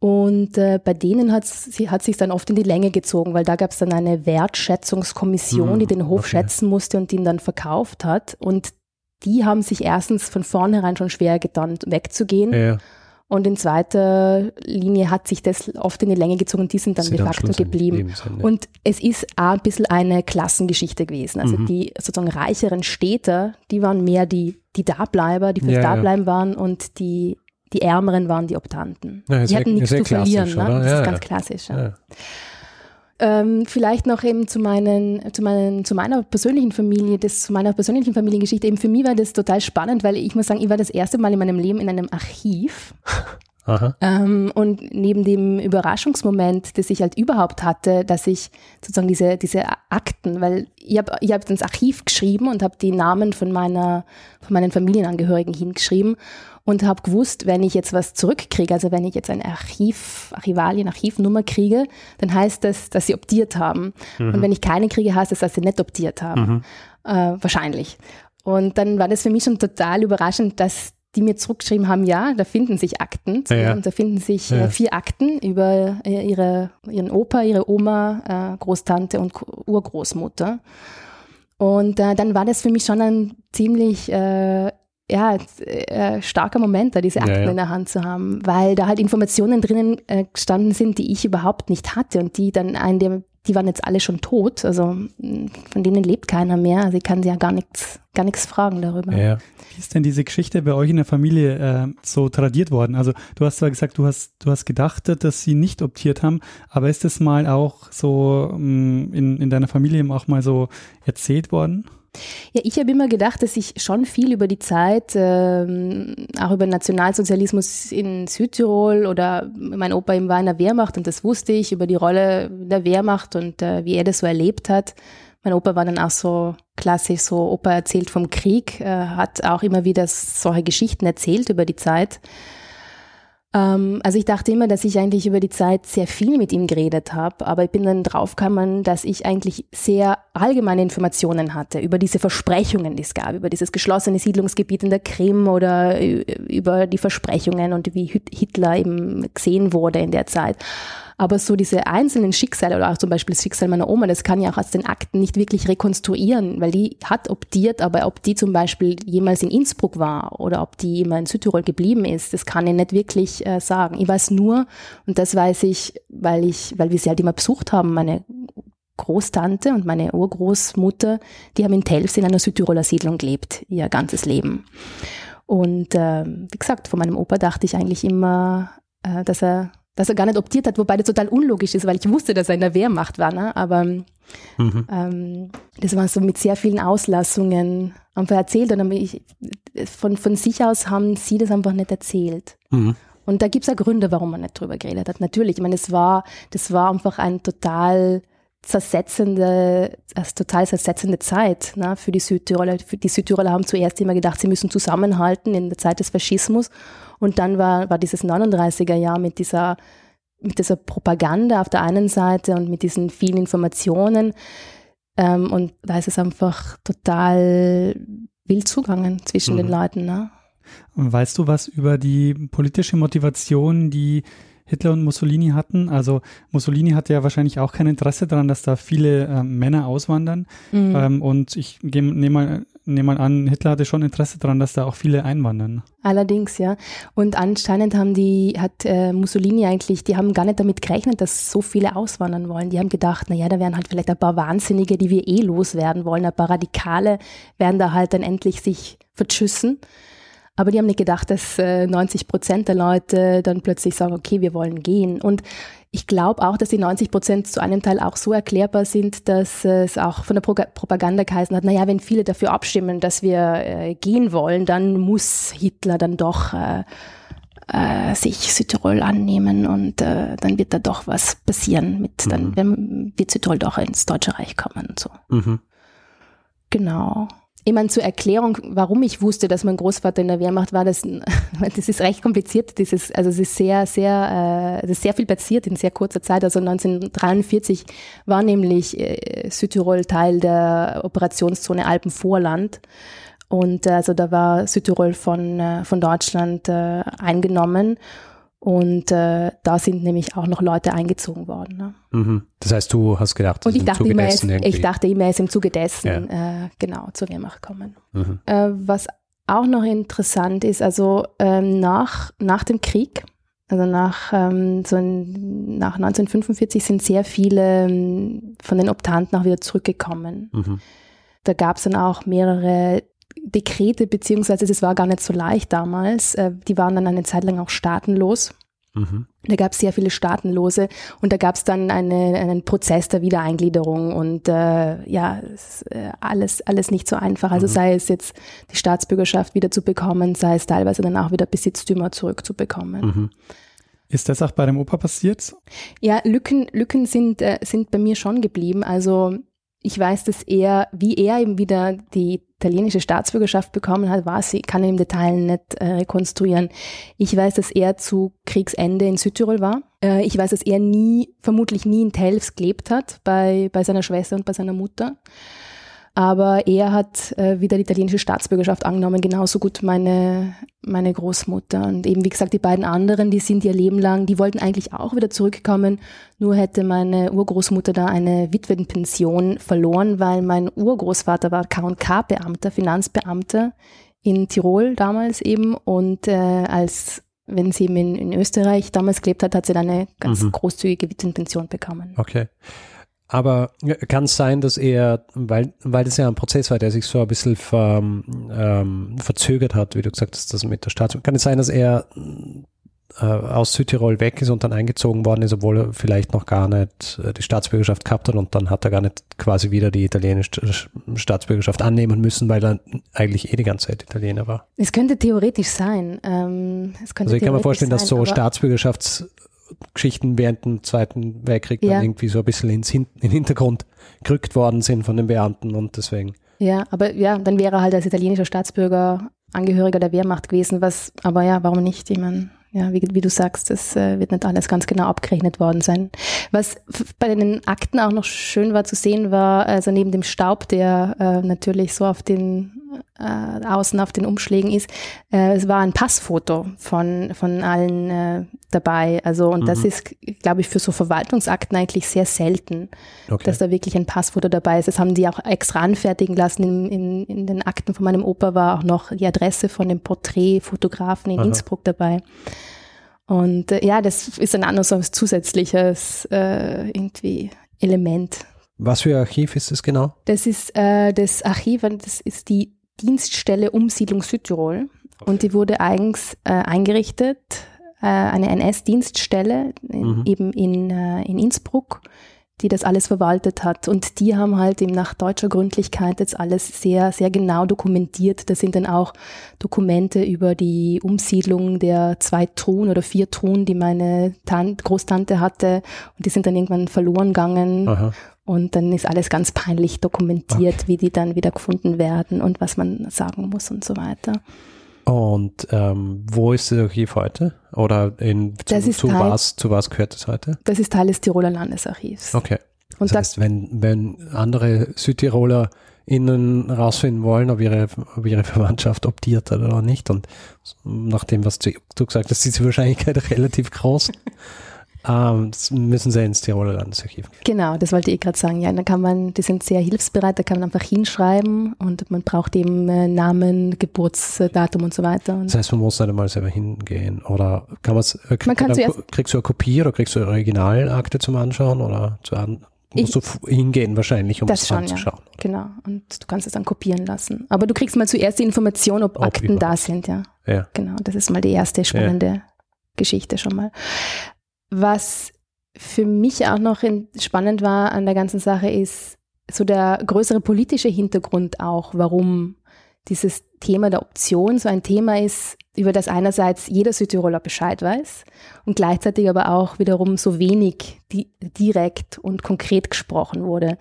Und äh, bei denen hat es sich dann oft in die Länge gezogen, weil da gab es dann eine Wertschätzungskommission, Hm, die den Hof okay. schätzen musste und ihn dann verkauft hat. Und die haben sich erstens von vornherein schon schwer getan, wegzugehen. Ja. Und in zweiter Linie hat sich das oft in die Länge gezogen und die sind dann Sie de facto geblieben. sind, ja. Und es ist auch ein bisschen eine Klassengeschichte gewesen. Also Mhm. die sozusagen reicheren Städter, die waren mehr die, die Dableiber, die fürs Ja, ja. Dableiben waren und die, die Ärmeren waren die Optanten. Ja, die ja- hatten nichts ja zu verlieren. Ne? Das Ja, ist ja. ganz klassisch. Ähm, vielleicht noch eben zu, meinen, zu, meinen, zu meiner persönlichen Familie, das, zu meiner persönlichen Familiengeschichte. Eben für mich war das total spannend, weil ich muss sagen, ich war das erste Mal in meinem Leben in einem Archiv. Ähm, und neben dem Überraschungsmoment, das ich halt überhaupt hatte, dass ich sozusagen diese, diese Akten, weil ich habe ich hab ins Archiv geschrieben und habe die Namen von, meiner, von meinen Familienangehörigen hingeschrieben und habe gewusst, wenn ich jetzt was zurückkriege, also wenn ich jetzt eine Archiv, Archivalien, Archivnummer kriege, dann heißt das, dass sie optiert haben. Und wenn ich keine kriege, heißt das, dass sie nicht optiert haben. Äh, wahrscheinlich. Und dann war das für mich schon total überraschend, dass die mir zurückgeschrieben haben, ja, da finden sich Akten. Ja. Und da finden sich Ja. äh, vier Akten über äh, ihre, ihren Opa, ihre Oma, äh, Großtante und Urgroßmutter. Und dann war das für mich schon ein ziemlich ja, äh, starker Moment, da diese Ja, Akten ja. in der Hand zu haben, weil da halt Informationen drinnen äh, gestanden sind, die ich überhaupt nicht hatte und die dann ein, der, die waren jetzt alle schon tot, also mh, von denen lebt keiner mehr, also ich kann sie ja gar nichts, gar nichts fragen darüber. Ja. Wie ist denn diese Geschichte bei euch in der Familie äh, so tradiert worden? Also du hast zwar gesagt, du hast, du hast gedacht, dass sie nicht optiert haben, aber ist das mal auch so ähm, in, in deiner Familie auch mal so erzählt worden? Ja, ich habe immer gedacht, dass ich schon viel über die Zeit, ähm, auch über Nationalsozialismus in Südtirol oder mein Opa war in der Wehrmacht und das wusste ich, über die Rolle der Wehrmacht und äh, wie er das so erlebt hat. Mein Opa war dann auch so klassisch, so Opa erzählt vom Krieg, äh, hat auch immer wieder solche Geschichten erzählt über die Zeit. Ähm, also ich dachte immer, dass ich eigentlich über die Zeit sehr viel mit ihm geredet habe, aber ich bin dann draufgekommen, dass ich eigentlich sehr allgemeine Informationen hatte über diese Versprechungen, die es gab, über dieses geschlossene Siedlungsgebiet in der Krim oder über die Versprechungen und wie Hit- Hitler eben gesehen wurde in der Zeit. Aber so diese einzelnen Schicksale oder auch zum Beispiel das Schicksal meiner Oma, das kann ich auch aus den Akten nicht wirklich rekonstruieren, weil die hat optiert, aber ob die zum Beispiel jemals in Innsbruck war oder ob die immer in Südtirol geblieben ist, das kann ich nicht wirklich äh, sagen. Ich weiß nur, und das weiß ich, weil ich, weil wir sie halt immer besucht haben, meine Großtante und meine Urgroßmutter, die haben in Telfs in einer Südtiroler Siedlung gelebt, ihr ganzes Leben. Und äh, wie gesagt, von meinem Opa dachte ich eigentlich immer, äh, dass er dass er gar nicht optiert hat, wobei das total unlogisch ist, weil ich wusste, dass er in der Wehrmacht war. Ne? Aber mhm. ähm, das war so mit sehr vielen Auslassungen einfach erzählt und ich, von, von sich aus haben sie das einfach nicht erzählt. Mhm. Und da gibt es ja Gründe, warum man nicht drüber geredet hat. Natürlich, ich meine, es war, das war einfach ein total zersetzende, also total zersetzende Zeit ne, für die Südtiroler. Für die Südtiroler haben zuerst immer gedacht, sie müssen zusammenhalten in der Zeit des Faschismus. Und dann war, war dieses 39er Jahr mit dieser, mit dieser Propaganda auf der einen Seite und mit diesen vielen Informationen. Ähm, und da ist es einfach total wild zugangen zwischen mhm. den Leuten. Ne? Weißt du was über die politische Motivation, die Hitler und Mussolini hatten. Also Mussolini hatte ja wahrscheinlich auch kein Interesse daran, dass da viele äh, Männer auswandern. Mhm. Ähm, und ich nehme mal, nehm mal an, Hitler hatte schon Interesse daran, dass da auch viele einwandern. Allerdings, ja. Und anscheinend haben die, hat äh, Mussolini eigentlich, die haben gar nicht damit gerechnet, dass so viele auswandern wollen. Die haben gedacht, naja, da werden halt vielleicht ein paar Wahnsinnige, die wir eh loswerden wollen, ein paar Radikale werden da halt dann endlich sich verschüssen. Aber die haben nicht gedacht, dass äh, 90 Prozent der Leute dann plötzlich sagen, okay, wir wollen gehen. Und ich glaube auch, dass die 90 Prozent zu einem Teil auch so erklärbar sind, dass es auch von der Pro Propaganda geheißen hat, naja, wenn viele dafür abstimmen, dass wir äh, gehen wollen, dann muss Hitler dann doch äh, äh, sich Südtirol annehmen und äh, dann wird da doch was passieren mit, dann mhm. wird Südtirol doch ins Deutsche Reich kommen und so. Mhm. Genau. Ich meine, zur Erklärung, warum ich wusste, dass mein Großvater in der Wehrmacht war, das, das ist recht kompliziert. Dieses, also es ist sehr, sehr, äh, es ist sehr viel passiert in sehr kurzer Zeit. Also 1943 war nämlich äh, Südtirol Teil der Operationszone Alpenvorland. Und äh, also da war Südtirol von, äh, von Deutschland äh, eingenommen. Und äh, da sind nämlich auch noch Leute eingezogen worden. Ne? Mhm. Das heißt, du hast gedacht, und ich dachte, immer, es, ich dachte immer, er ist im Zuge dessen ja. äh, genau zur Wehrmacht kommen. Mhm. Äh, was auch noch interessant ist, also ähm, nach, nach dem Krieg, also nach, ähm, so in, nach 1945 sind sehr viele ähm, von den Optanten auch wieder zurückgekommen. Mhm. Da gab es dann auch mehrere Dekrete, beziehungsweise das war gar nicht so leicht damals, äh, die waren dann eine Zeit lang auch staatenlos. Mhm. Da gab es sehr viele Staatenlose und da gab es dann eine, einen Prozess der Wiedereingliederung und äh, ja, äh, alles, alles nicht so einfach. Also mhm. sei es jetzt die Staatsbürgerschaft wieder zu bekommen, sei es teilweise dann auch wieder Besitztümer zurückzubekommen. Mhm. Ist das auch bei dem Opa passiert? Ja, Lücken, Lücken sind, äh, sind bei mir schon geblieben. Also ich weiß, dass er, wie er eben wieder die italienische Staatsbürgerschaft bekommen hat, war sie, kann er im Detail nicht äh, rekonstruieren. Ich weiß, dass er zu Kriegsende in Südtirol war. Äh, ich weiß, dass er nie, vermutlich nie in Telfs gelebt hat, bei, bei seiner Schwester und bei seiner Mutter. Aber er hat äh, wieder die italienische Staatsbürgerschaft angenommen, genauso gut meine, meine Großmutter. Und eben, wie gesagt, die beiden anderen, die sind ihr Leben lang, die wollten eigentlich auch wieder zurückkommen. Nur hätte meine Urgroßmutter da eine Witwenpension verloren, weil mein Urgroßvater war K&K-Beamter, Finanzbeamter in Tirol damals eben. Und äh, als wenn sie eben in, in Österreich damals gelebt hat, hat sie dann eine ganz mhm. großzügige Witwenpension bekommen. Okay. Aber kann es sein, dass er, weil, weil das ja ein Prozess war, der sich so ein bisschen ver, ähm, verzögert hat, wie du gesagt hast, das mit der Staats, kann es sein, dass er äh, aus Südtirol weg ist und dann eingezogen worden ist, obwohl er vielleicht noch gar nicht äh, die Staatsbürgerschaft gehabt hat und dann hat er gar nicht quasi wieder die italienische Staatsbürgerschaft annehmen müssen, weil er eigentlich eh die ganze Zeit Italiener war. Es könnte theoretisch sein. Ähm, könnte also ich kann mir vorstellen, sein, dass so Staatsbürgerschafts Geschichten während dem Zweiten Weltkrieg ja. dann irgendwie so ein bisschen ins Hin in den Hintergrund gerückt worden sind von den Beamten und deswegen. Ja, aber ja, dann wäre er halt als italienischer Staatsbürger Angehöriger der Wehrmacht gewesen, was, aber ja, warum nicht? Ich meine, ja, wie, wie, du sagst, das äh, wird nicht alles ganz genau abgerechnet worden sein. Was bei den Akten auch noch schön war zu sehen, war, also neben dem Staub, der äh, natürlich so auf den äh, außen auf den Umschlägen ist, äh, es war ein Passfoto von, von allen äh, dabei. Also, und mhm. das ist, glaube ich, für so Verwaltungsakten eigentlich sehr selten, okay. dass da wirklich ein Passfoto dabei ist. Das haben die auch extra anfertigen lassen. In, in, in den Akten von meinem Opa war auch noch die Adresse von dem Porträtfotografen in Aha. Innsbruck dabei. Und äh, ja, das ist ein anderes zusätzliches äh, irgendwie Element. Was für Archiv ist das genau? Das ist äh, das Archiv, das ist die Dienststelle Umsiedlung Südtirol. Okay. Und die wurde eigens äh, eingerichtet, äh, eine NS-Dienststelle mhm. eben in, äh, in Innsbruck die das alles verwaltet hat. Und die haben halt eben nach deutscher Gründlichkeit jetzt alles sehr, sehr genau dokumentiert. Da sind dann auch Dokumente über die Umsiedlung der zwei Truhen oder vier Truhen, die meine Tant Großtante hatte. Und die sind dann irgendwann verloren gegangen. Aha. Und dann ist alles ganz peinlich dokumentiert, okay. wie die dann wieder gefunden werden und was man sagen muss und so weiter. Und ähm, wo ist das Archiv heute? Oder in, zu, zu was, zu was gehört es heute? Das ist Teil des Tiroler Landesarchivs. Okay. Und das heißt, wenn, wenn andere Südtiroler innen rausfinden wollen, ob ihre, ob ihre Verwandtschaft optiert hat oder nicht. Und nach dem, was du, du gesagt hast, ist die Wahrscheinlichkeit relativ groß. Ähm, das müssen sie ins Tiroler Landesarchiv. Genau, das wollte ich gerade sagen. Ja, da kann man, die sind sehr hilfsbereit, da kann man einfach hinschreiben und man braucht eben äh, Namen, Geburtsdatum und so weiter. Und das heißt, man muss nicht einmal selber hingehen oder kann man's, äh, man kann zuerst, kriegst du eine Kopie oder kriegst du eine Originalakte zum Anschauen oder zu an, musst ich, du hingehen wahrscheinlich, um das, das anzuschauen. Ja, genau, und du kannst es dann kopieren lassen. Aber du kriegst mal zuerst die Information, ob, ob Akten da sind, ja. Ja. Genau, das ist mal die erste spannende ja. Geschichte schon mal. Was für mich auch noch spannend war an der ganzen Sache ist so der größere politische Hintergrund auch, warum dieses Thema der Option so ein Thema ist, über das einerseits jeder Südtiroler Bescheid weiß und gleichzeitig aber auch wiederum so wenig di direkt und konkret gesprochen wurde.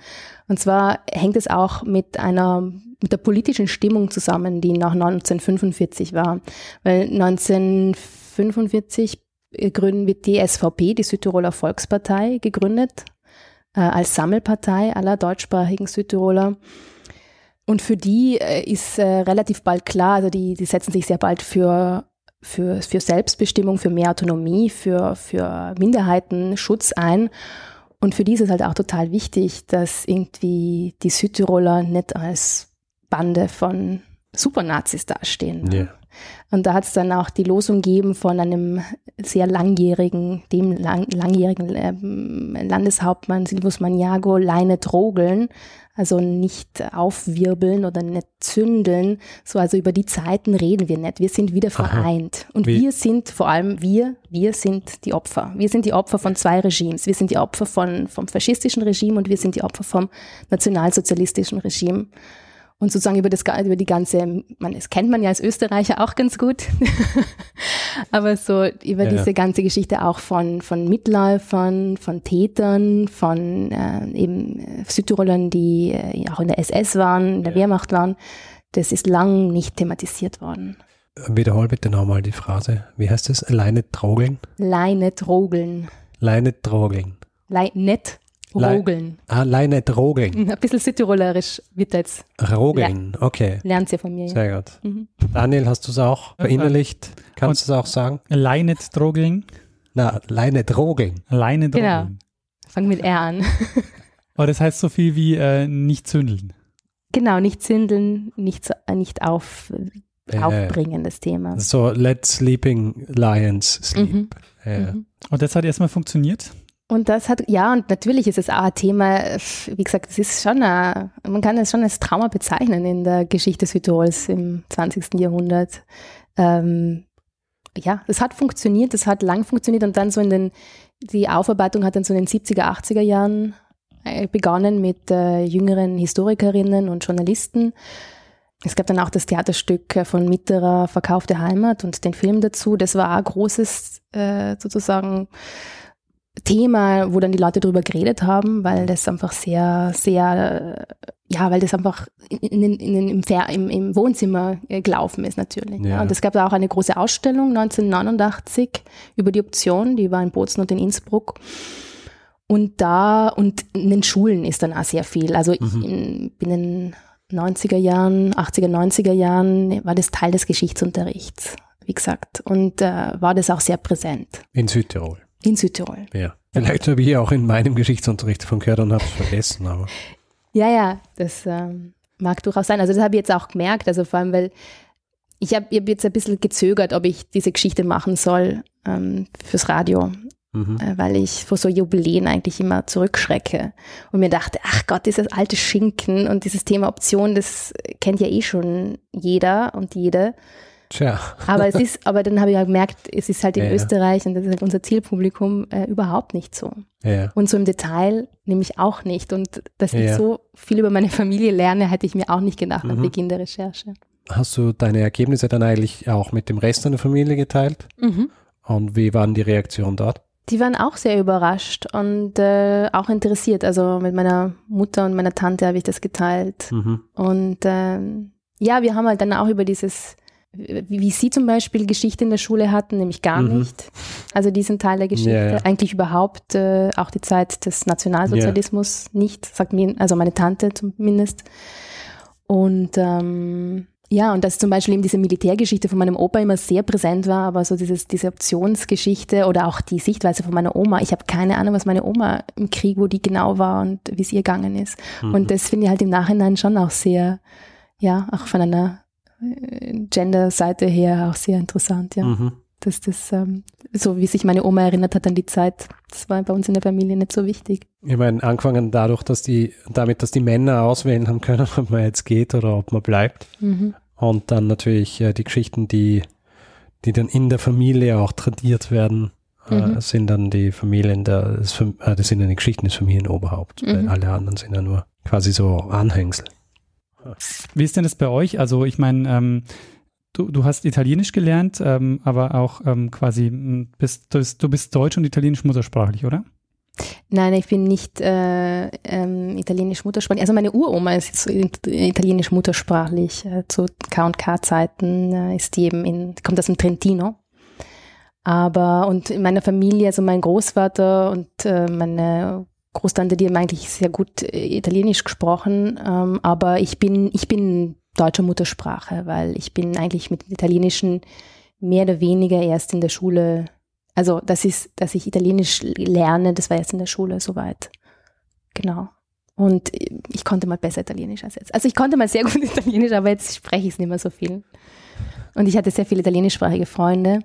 Und zwar hängt es auch mit einer, mit der politischen Stimmung zusammen, die nach 1945 war. Weil 1945 gründen wird die SVP, die Südtiroler Volkspartei, gegründet äh, als Sammelpartei aller deutschsprachigen Südtiroler. Und für die äh, ist äh, relativ bald klar, also die, die setzen sich sehr bald für, für, für Selbstbestimmung, für mehr Autonomie, für, für Minderheitenschutz ein. Und für die ist es halt auch total wichtig, dass irgendwie die Südtiroler nicht als Bande von Supernazis dastehen. Yeah. Und da hat es dann auch die Losung gegeben von einem sehr langjährigen, dem lang, langjährigen ähm, Landeshauptmann Silvus Maniago, Leine drogeln, also nicht aufwirbeln oder nicht zündeln. So, also über die Zeiten reden wir nicht. Wir sind wieder vereint. Aha. Und Wie? wir sind vor allem wir, wir sind die Opfer. Wir sind die Opfer von zwei Regimes. Wir sind die Opfer von, vom faschistischen Regime und wir sind die Opfer vom nationalsozialistischen Regime und sozusagen über, das, über die ganze, man, das kennt man ja als Österreicher auch ganz gut, aber so über ja, diese ja. ganze Geschichte auch von, von Mitläufern, von Tätern, von äh, eben äh, Südtirolern, die äh, auch in der SS waren, in der ja. Wehrmacht waren, das ist lang nicht thematisiert worden. Wiederhol bitte nochmal die Phrase. Wie heißt das? Leine trogeln? Leine trogeln. Leine trogeln. Leine Rogeln. Ah, Leine Rogeln. Ein bisschen südtirolerisch wird jetzt. Rogeln, okay. Lernt sie von mir. Sehr gut. Mhm. Daniel, hast du es auch verinnerlicht? Kannst du es auch sagen? Leinet Drogeln. Na, Leine Drogeln. Leine Drogeln. Genau. Fang mit R an. Aber das heißt so viel wie äh, nicht zündeln. Genau, nicht zündeln, nicht, äh, nicht auf, äh, aufbringen, das Thema. So, let sleeping lions sleep. Mhm. Ja. Mhm. Und das hat erstmal funktioniert? Und das hat, ja, und natürlich ist es auch ein Thema, wie gesagt, es ist schon, ein, man kann es schon als Trauma bezeichnen in der Geschichte Südtirols im 20. Jahrhundert. Ähm, ja, es hat funktioniert, es hat lang funktioniert und dann so in den, die Aufarbeitung hat dann so in den 70er, 80er Jahren äh, begonnen mit äh, jüngeren Historikerinnen und Journalisten. Es gab dann auch das Theaterstück von Mitterer Verkaufte Heimat und den Film dazu. Das war ein großes äh, sozusagen Thema, wo dann die Leute drüber geredet haben, weil das einfach sehr, sehr, ja, weil das einfach in, in, in, im, im, im, Wohnzimmer äh, gelaufen ist natürlich. Ja. Und es gab da auch eine große Ausstellung 1989 über die Option, die war in Bozen und in Innsbruck. Und da, und in den Schulen ist dann auch sehr viel. Also mhm. in, in 90er Jahren, 80er, 90er Jahren war das Teil des Geschichtsunterrichts, wie gesagt. Und äh, war das auch sehr präsent. In Südtirol. In Südtirol. Ja. Vielleicht habe ich ja auch in meinem Geschichtsunterricht davon gehört und habe es vergessen, aber. Ja, ja, das ähm, mag durchaus sein. Also das habe ich jetzt auch gemerkt, also vor allem, weil ich habe hab jetzt ein bisschen gezögert, ob ich diese Geschichte machen soll ähm, fürs Radio, Mhm. äh, weil ich vor so Jubiläen eigentlich immer zurückschrecke und mir dachte, ach Gott, dieses alte Schinken und dieses Thema Option, das kennt ja eh schon jeder und jede. Tja. Aber es ist, aber dann habe ich ja gemerkt, es ist halt in Ja. Österreich und das ist halt unser Zielpublikum äh, überhaupt nicht so. Ja. Und so im Detail nämlich auch nicht. Und dass ich so viel über meine Familie lerne, hätte ich mir auch nicht gedacht am Mhm. Beginn der Recherche. Hast du deine Ergebnisse dann eigentlich auch mit dem Rest deiner Familie geteilt? Und wie waren die Reaktionen dort? Die waren auch sehr überrascht und äh, auch interessiert. Also mit meiner Mutter und meiner Tante habe ich das geteilt. Mhm. Und ähm, ja, wir haben halt dann auch über dieses, wie, wie sie zum Beispiel Geschichte in der Schule hatten, nämlich gar Mhm. nicht. Also diesen Teil der Geschichte, Ja, ja. eigentlich überhaupt äh, auch die Zeit des Nationalsozialismus nicht, sagt mir, also meine Tante zumindest. Und ähm, ja, und dass zum Beispiel eben diese Militärgeschichte von meinem Opa immer sehr präsent war, aber so dieses, diese Optionsgeschichte oder auch die Sichtweise von meiner Oma. Ich habe keine Ahnung, was meine Oma im Krieg, wo die genau war und wie es ihr gegangen ist. Mhm. Und das finde ich halt im Nachhinein schon auch sehr, ja, auch von einer Gender-Seite her auch sehr interessant, ja. Mhm. Dass das, ähm, so wie sich meine Oma erinnert hat an die Zeit, das war bei uns in der Familie nicht so wichtig. Ich meine, angefangen dadurch, dass die, damit, dass die Männer auswählen haben können, ob man jetzt geht oder ob man bleibt. Mhm. Und dann natürlich äh, die Geschichten, die, die dann in der Familie auch tradiert werden, äh, Mhm. sind dann die Familien, der, das, äh, das sind dann die Geschichten des Familienoberhaupts. Mhm. Weil alle anderen sind ja nur quasi so Anhängsel. Wie ist denn das bei euch? Also ich meine, ähm, du, du hast Italienisch gelernt, ähm, aber auch ähm, quasi m, bist, du, bist, deutsch und italienisch muttersprachlich, oder? Nein, ich bin nicht äh, ähm, italienisch muttersprachlich. Also meine Uroma ist italienisch muttersprachlich. Äh, zu K&K-Zeiten äh, ist die eben in, kommt aus dem Trentino. Aber und in meiner Familie, also mein Großvater und äh, meine Großtante, die haben eigentlich sehr gut äh, Italienisch gesprochen. Ähm, aber ich bin, ich bin deutscher Muttersprache, weil ich bin eigentlich mit Italienischen mehr oder weniger erst in der Schule also, das ist, dass ich Italienisch lerne, das war jetzt in der Schule soweit. Genau. Und ich konnte mal besser Italienisch als jetzt. Also ich konnte mal sehr gut Italienisch, aber jetzt spreche ich es nicht mehr so viel. Und ich hatte sehr viele italienischsprachige Freunde.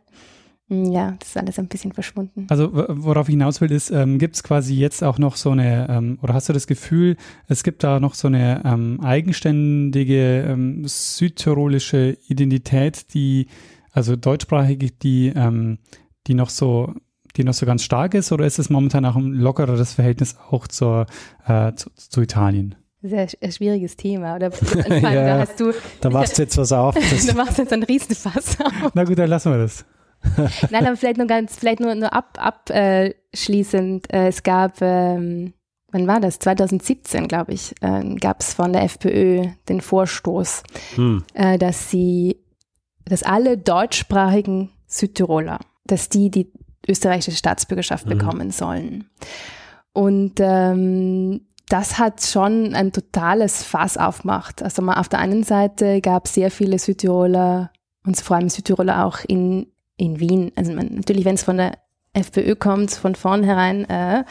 Ja, das ist alles ein bisschen verschwunden. Also worauf ich hinaus will, ist, ähm, gibt es quasi jetzt auch noch so eine, ähm, oder hast du das Gefühl, es gibt da noch so eine ähm, eigenständige ähm, südtirolische Identität, die, also deutschsprachige, die, ähm, die noch so die noch so ganz stark ist, oder ist es momentan auch ein lockereres Verhältnis auch zur, äh, zu, zu Italien? Sehr ein schwieriges Thema. Oder da Ja. hast du, Da machst du jetzt was auf. Da machst du jetzt einen Riesenfass auf. Na gut, dann lassen wir das. Nein, aber vielleicht nur ganz, vielleicht nur, nur ab, abschließend. Äh, es gab, ähm, wann war das? 2017, glaube ich, äh, gab es von der FPÖ den Vorstoß, hm. äh, dass sie, dass alle deutschsprachigen Südtiroler, dass die die österreichische Staatsbürgerschaft Mhm. bekommen sollen. Und ähm, das hat schon ein totales Fass aufgemacht. Also mal auf der einen Seite gab es sehr viele Südtiroler und vor allem Südtiroler auch in, in Wien. Also man, natürlich, wenn es von der FPÖ kommt, von vornherein, äh,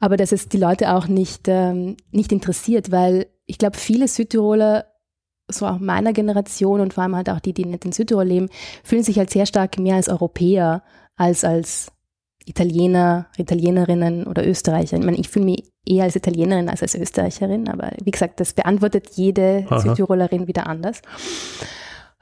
aber dass es die Leute auch nicht, ähm, nicht interessiert, weil ich glaube, viele Südtiroler, so auch meiner Generation und vor allem halt auch die, die nicht in Südtirol leben, fühlen sich halt sehr stark mehr als Europäer als als Italiener, Italienerinnen oder Österreicher. Ich meine, ich fühle mich eher als Italienerin als als Österreicherin, aber wie gesagt, das beantwortet jede Aha. Südtirolerin wieder anders.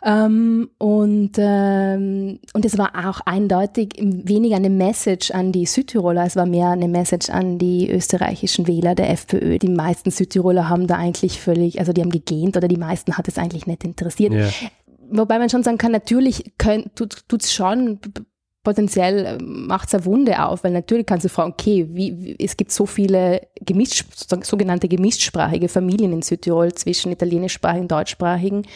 Ähm, und, ähm, und es war auch eindeutig weniger eine Message an die Südtiroler, es war mehr eine Message an die österreichischen Wähler der FPÖ. Die meisten Südtiroler haben da eigentlich völlig, also die haben gegähnt oder die meisten hat es eigentlich nicht interessiert. ja. Wobei man schon sagen kann, natürlich könnt, tut es schon potenziell macht es eine Wunde auf, weil natürlich kannst du fragen, okay, wie, wie, es gibt so viele gemischt, sogenannte gemischtsprachige Familien in Südtirol zwischen italienischsprachigen und deutschsprachigen.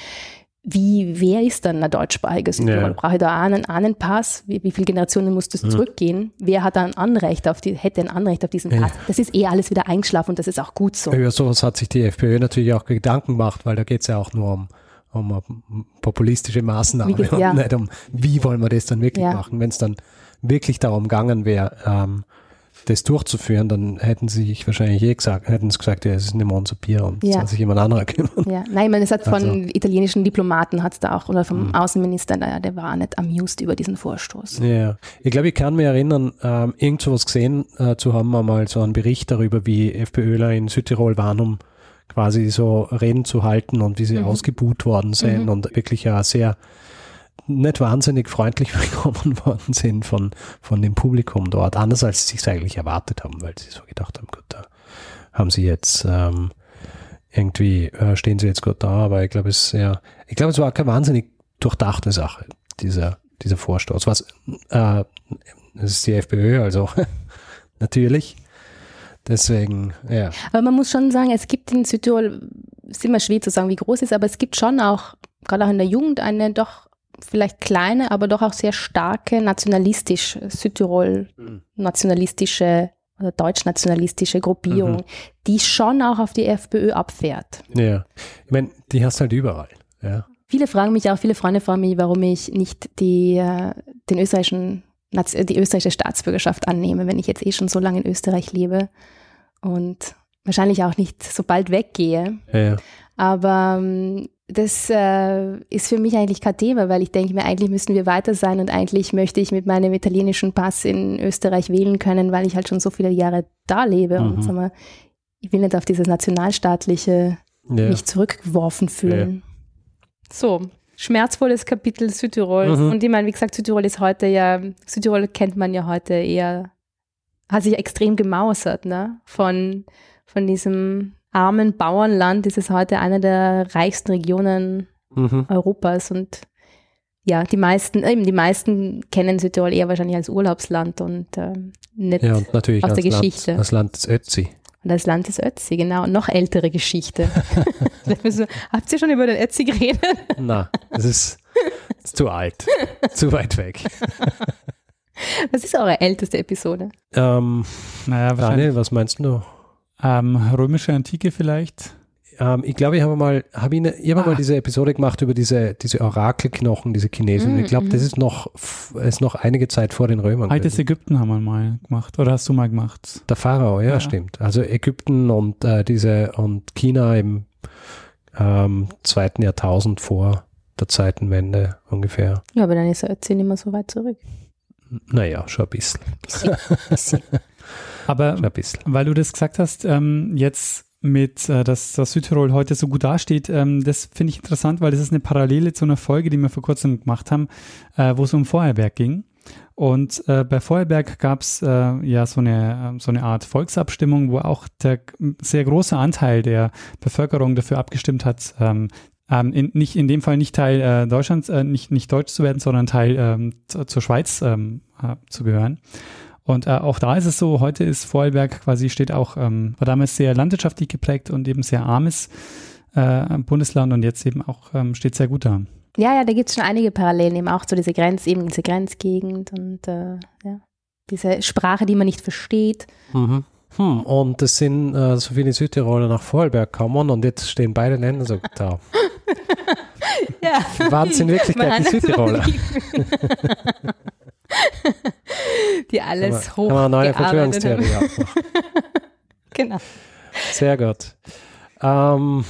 Wie, wer ist dann ein deutschsprachiger Südtirol? Ja. Brauche ich da einen Ahnenpass? Wie, wie viele Generationen muss das zurückgehen? Wer hat da ein Anrecht auf die, hätte ein Anrecht auf diesen Ja. Pass? Das ist eh alles wieder eingeschlafen und das ist auch gut so. Über sowas hat sich die FPÖ natürlich auch Gedanken gemacht, weil da geht es ja auch nur um, um populistische Maßnahme Wie ge- ja. und nicht um, wie wollen wir das dann wirklich Ja. machen. Wenn es dann wirklich darum gegangen wäre, ähm, das durchzuführen, dann hätten sie sich wahrscheinlich eh gesagt, hätten sie gesagt, ja, es ist nicht mehr unser Bier und Ja. soll sich jemand anderer kümmern. Ja, nein, ich meine, es hat von Also- Mhm. italienischen Diplomaten hat es da auch, oder vom Außenminister, der, der war nicht amused über diesen Vorstoß. Ja, ich glaube, ich kann mich erinnern, ähm, irgend sowas gesehen äh, zu haben, einmal so einen Bericht darüber, wie FPÖler in Südtirol waren, um quasi so Reden zu halten und wie sie Mhm. ausgebuht worden sind Mhm. und wirklich ja sehr nicht wahnsinnig freundlich bekommen worden sind von, von dem Publikum dort, anders als sie es eigentlich erwartet haben, weil sie so gedacht haben, gut, da haben sie jetzt ähm, irgendwie, äh, stehen sie jetzt gut da, aber ich glaube, es ja, ich glaube, es war keine wahnsinnig durchdachte Sache, dieser, dieser Vorstoß. Was, äh, das ist die FPÖ, also natürlich. Deswegen, ja. Aber man muss schon sagen, es gibt in Südtirol, es ist immer schwer zu sagen, wie groß es ist, aber es gibt schon auch, gerade auch in der Jugend, eine doch vielleicht kleine, aber doch auch sehr starke nationalistisch, Südtirol nationalistische oder deutsch-nationalistische Gruppierung, Mhm. die schon auch auf die FPÖ abfährt. Ja. Ich meine, die hast halt überall. Ja. Viele fragen mich auch, viele Freunde fragen mich, warum ich nicht die, äh, den österreichischen, die österreichische Staatsbürgerschaft annehme, wenn ich jetzt eh schon so lange in Österreich lebe und wahrscheinlich auch nicht so bald weggehe. Ja, ja. Aber ähm, das äh, ist für mich eigentlich kein Thema, weil ich denke mir, eigentlich müssen wir weiter sein und eigentlich möchte ich mit meinem italienischen Pass in Österreich wählen können, weil ich halt schon so viele Jahre da lebe Mhm. und sag mal, ich will nicht auf dieses nationalstaatliche ja. mich zurückgeworfen fühlen. So, schmerzvolles Kapitel Südtirol. Mhm. Und ich meine, wie gesagt, Südtirol ist heute ja, Südtirol kennt man ja heute eher, hat sich extrem gemausert, ne? Von, von diesem armen Bauernland ist es heute eine der reichsten Regionen Mhm. Europas und ja, die meisten, eben die meisten kennen Südtirol eher wahrscheinlich als Urlaubsland und ähm, nicht ja, und natürlich aus als der Land, Geschichte. als Land des Ötzi. und das Land ist Ötzi, genau. Und noch ältere Geschichte. Habt ihr schon über den Ötzi geredet? Na, das ist, das ist zu alt, zu weit weg. Was ist eure älteste Episode? Ähm, Naja, Daniel, was meinst du? Ähm, römische Antike vielleicht. Ähm, ich glaube, ich habe mal, habe ich, ne, ich habe Ah. mal diese Episode gemacht über diese, diese Orakelknochen, diese Chinesen. Mm, ich glaube, das mhm. ist noch, ist noch einige Zeit vor den Römern. Altes gewesen. Ägypten haben wir mal gemacht. Oder hast du mal gemacht? Der Pharao, ja, Ja. stimmt. Also Ägypten und äh, diese und China im ähm, zweiten Jahrtausend vor der Zeitenwende ungefähr. Ja, aber dann ist der Ötzi nicht mehr so weit zurück. Naja, schon ein bisschen. Aber Schon bisschen. Weil du das gesagt hast, ähm, jetzt mit, äh, dass das Südtirol heute so gut dasteht, ähm, das finde ich interessant, weil das ist eine Parallele zu einer Folge, die wir vor kurzem gemacht haben, äh, wo es um Vorarlberg ging. Und äh, bei Vorarlberg gab es äh, ja so eine, äh, so eine Art Volksabstimmung, wo auch der sehr große Anteil der Bevölkerung dafür abgestimmt hat, ähm, ähm, in, nicht in dem Fall nicht Teil äh, Deutschlands, äh, nicht, nicht deutsch zu werden, sondern Teil ähm, zu, zur Schweiz ähm, äh, zu gehören. Und äh, auch da ist es so, heute ist Vorarlberg quasi, steht auch, ähm, war damals sehr landwirtschaftlich geprägt und eben sehr armes äh, Bundesland und jetzt eben auch ähm, steht sehr gut da. Ja, ja, da gibt es schon einige Parallelen, eben auch zu dieser Grenz, eben diese Grenzgegend und äh, ja, diese Sprache, die man nicht versteht. Mhm. Hm, und es sind äh, so viele Südtiroler nach Vorarlberg gekommen und jetzt stehen beide Länder so da. Ja. In Wirklichkeit die Südtiroler? die alles Kann man- kann man eine neue Verschwörungstheorie haben. aufmachen. Genau. Sehr gut. Ähm,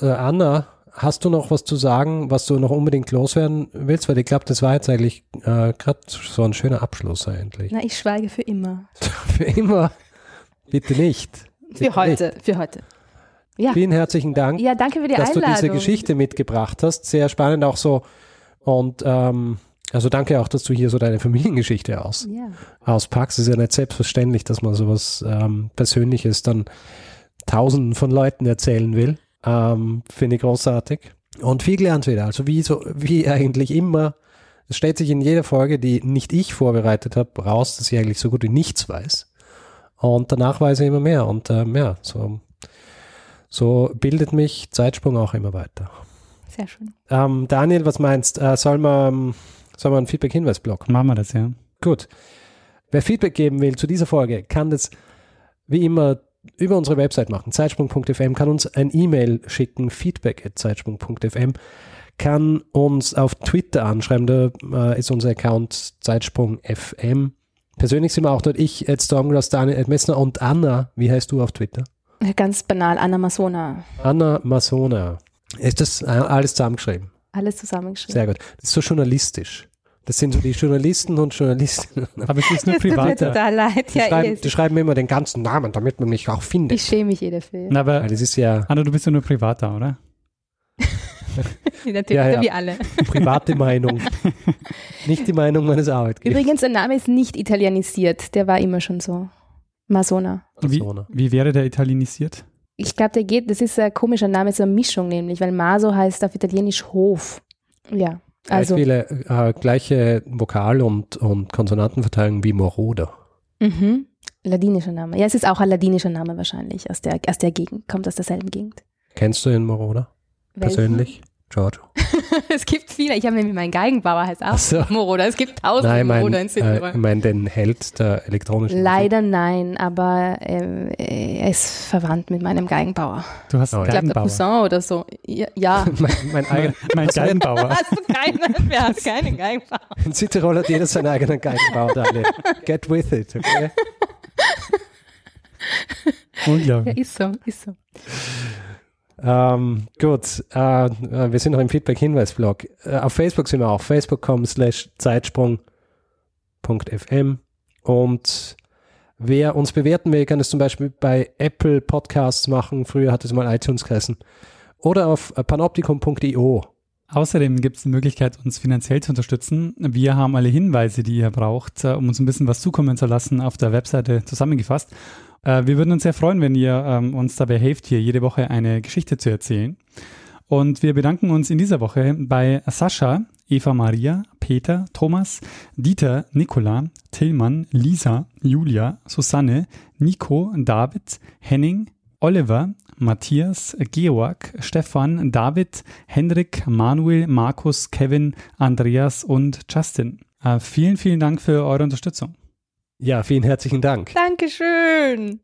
äh, Anna, hast du noch was zu sagen, was du noch unbedingt loswerden willst? Weil ich glaube, das war jetzt eigentlich äh, gerade so ein schöner Abschluss eigentlich. Na, ich schweige für immer. Für immer. Bitte nicht. Für Bitte heute, für heute. Ja. Vielen herzlichen Dank, Ja, danke für die dass du Einladung. diese Geschichte mitgebracht hast. Sehr spannend auch so. Und ähm, also danke auch, dass du hier so deine Familiengeschichte aus, Ja. auspackst. Es ist ja nicht selbstverständlich, dass man sowas ähm, Persönliches dann tausenden von Leuten erzählen will. Ähm, Finde ich großartig. Und viel gelernt wieder. Also wie so, wie eigentlich immer. Es stellt sich in jeder Folge, die nicht ich vorbereitet habe, raus, dass ich eigentlich so gut wie nichts weiß. Und danach weiß ich immer mehr. Und ähm, ja, so, so bildet mich Zeitsprung auch immer weiter. Sehr schön. Ähm, Daniel, was meinst äh, Soll man, soll man einen Feedback-Hinweis-Blog? Machen wir das, ja. Gut. Wer Feedback geben will zu dieser Folge, kann das wie immer über unsere Website machen, zeitsprung.fm, kann uns ein E-Mail schicken, feedback.zeitsprung.fm, kann uns auf Twitter anschreiben, da äh, ist unser Account zeitsprung.fm. Persönlich sind wir auch dort, ich, Ed Stormglass, Daniel Ed Messner und Anna, wie heißt du auf Twitter? Ganz banal, Anna Masona. Anna Masona. Ist das äh, alles zusammengeschrieben? Alles zusammengeschrieben. Sehr gut. Das ist so journalistisch. Das sind so die Journalisten und Journalistinnen. Aber es ist nur Es tut mir privat. total leid. Die, Ja, schreiben, ihr- die schreiben immer den ganzen Namen, damit man mich auch findet. ich schäme mich eh dafür. Na, Aber Weil das ist ja Anna, du bist ja nur privat da, oder? Natürlich, Ja, ja. wie alle. private Meinung. Nicht die Meinung meines Arbeitgebers. Übrigens, der Name ist nicht italienisiert. Der war immer schon so. Masona. Wie, Masona. wie wäre der italienisiert? Ich glaube, der geht, das ist ein komischer Name, so eine Mischung nämlich, weil Maso heißt auf Italienisch Hof. Ja, Gleich also. viele, äh, gleiche Vokal- und, und Konsonantenverteilung wie Moroder. Mhm. Ladinischer Name. Ja, es ist auch ein ladinischer Name wahrscheinlich, aus der, aus der Gegend, kommt aus derselben Gegend. Kennst du ihn, Moroder? Persönlich? Giorgio? es gibt viele. Ich habe nämlich meinen Geigenbauer heißt auch so. Moroder. Es gibt tausende Nein, mein, Moroder in äh, Südtirol. ich meine den Held der elektronischen Leider nein, aber ähm, er ist verwandt mit meinem Geigenbauer. Du hast Oh, einen ja. Ich glaube, der Geigenbauer. Cousin oder so. Ja, ja. Musik. mein, mein eigener, Mein Geigenbauer. Hast du keinen? Wer hat keinen Geigenbauer? in Südtirol hat jeder seinen eigenen Geigenbau, Daniel. Get with it, okay? Ja, Unglaublich. ist so, ist so. Ähm, gut, äh, äh, wir sind noch im Feedback-Hinweis-Blog. Äh, auf Facebook sind wir auch, facebook.com slash zeitsprung.fm und wer uns bewerten will, kann es zum Beispiel bei Apple Podcasts machen, früher hat es mal iTunes geheißen, oder auf panoptikum.io. Außerdem gibt es die Möglichkeit, uns finanziell zu unterstützen. Wir haben alle Hinweise, die ihr braucht, äh, um uns ein bisschen was zukommen zu lassen, auf der Webseite zusammengefasst. Äh, Wir würden uns sehr freuen, wenn ihr ähm, uns dabei helft, hier jede Woche eine Geschichte zu erzählen. Und wir bedanken uns in dieser Woche bei Sascha, Eva Maria, Peter, Thomas, Dieter, Nicola, Tillmann, Lisa, Julia, Susanne, Nico, David, Henning, Oliver, Matthias, Georg, Stefan, David, Henrik, Manuel, Markus, Kevin, Andreas und Justin. Äh, vielen, vielen Dank für eure Unterstützung. Ja, vielen herzlichen Dank. Dankeschön.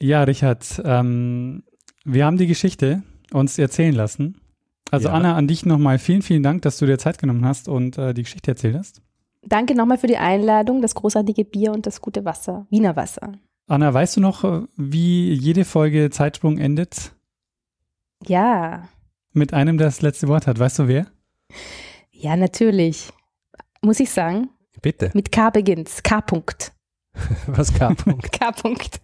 Ja, Richard, ähm, wir haben die Geschichte uns erzählen lassen. Also Ja. Anna, an dich nochmal vielen, vielen Dank, dass du dir Zeit genommen hast und äh, die Geschichte erzählt hast. Danke nochmal für die Einladung, das großartige Bier und das gute Wasser. Wiener Wasser. Anna, weißt du noch, äh, wie jede Folge Zeitsprung endet? Ja, Mit einem, der das letzte Wort hat. Weißt du wer? ja, natürlich. Muss ich sagen, Bitte, mit K beginnt's. K. was gab? K. -Punkt.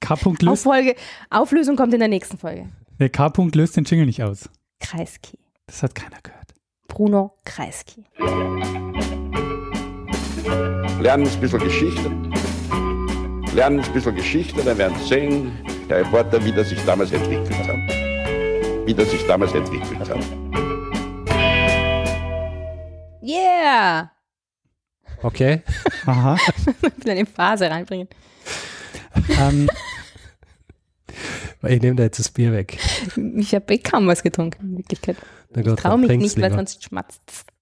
K. -Punkt löst, Auffolge, Auflösung kommt in der nächsten Folge. der K. -Punkt löst den Jingle nicht aus. Kreisky. Das hat keiner gehört. Bruno Kreisky. Lernen ein bisschen Geschichte. Lernen ein bisschen Geschichte, dann werden Sie sehen, der Reporter, wie das sich damals entwickelt hat. Wie das sich damals entwickelt hat. Yeah! Okay. Aha. Wieder eine Phase reinbringen. ähm, Ich nehme da jetzt das Bier weg. Ich habe eh kaum was getrunken, in Wirklichkeit. Na Ich Gott, traue mich nicht, weil lieber. sonst schmatzt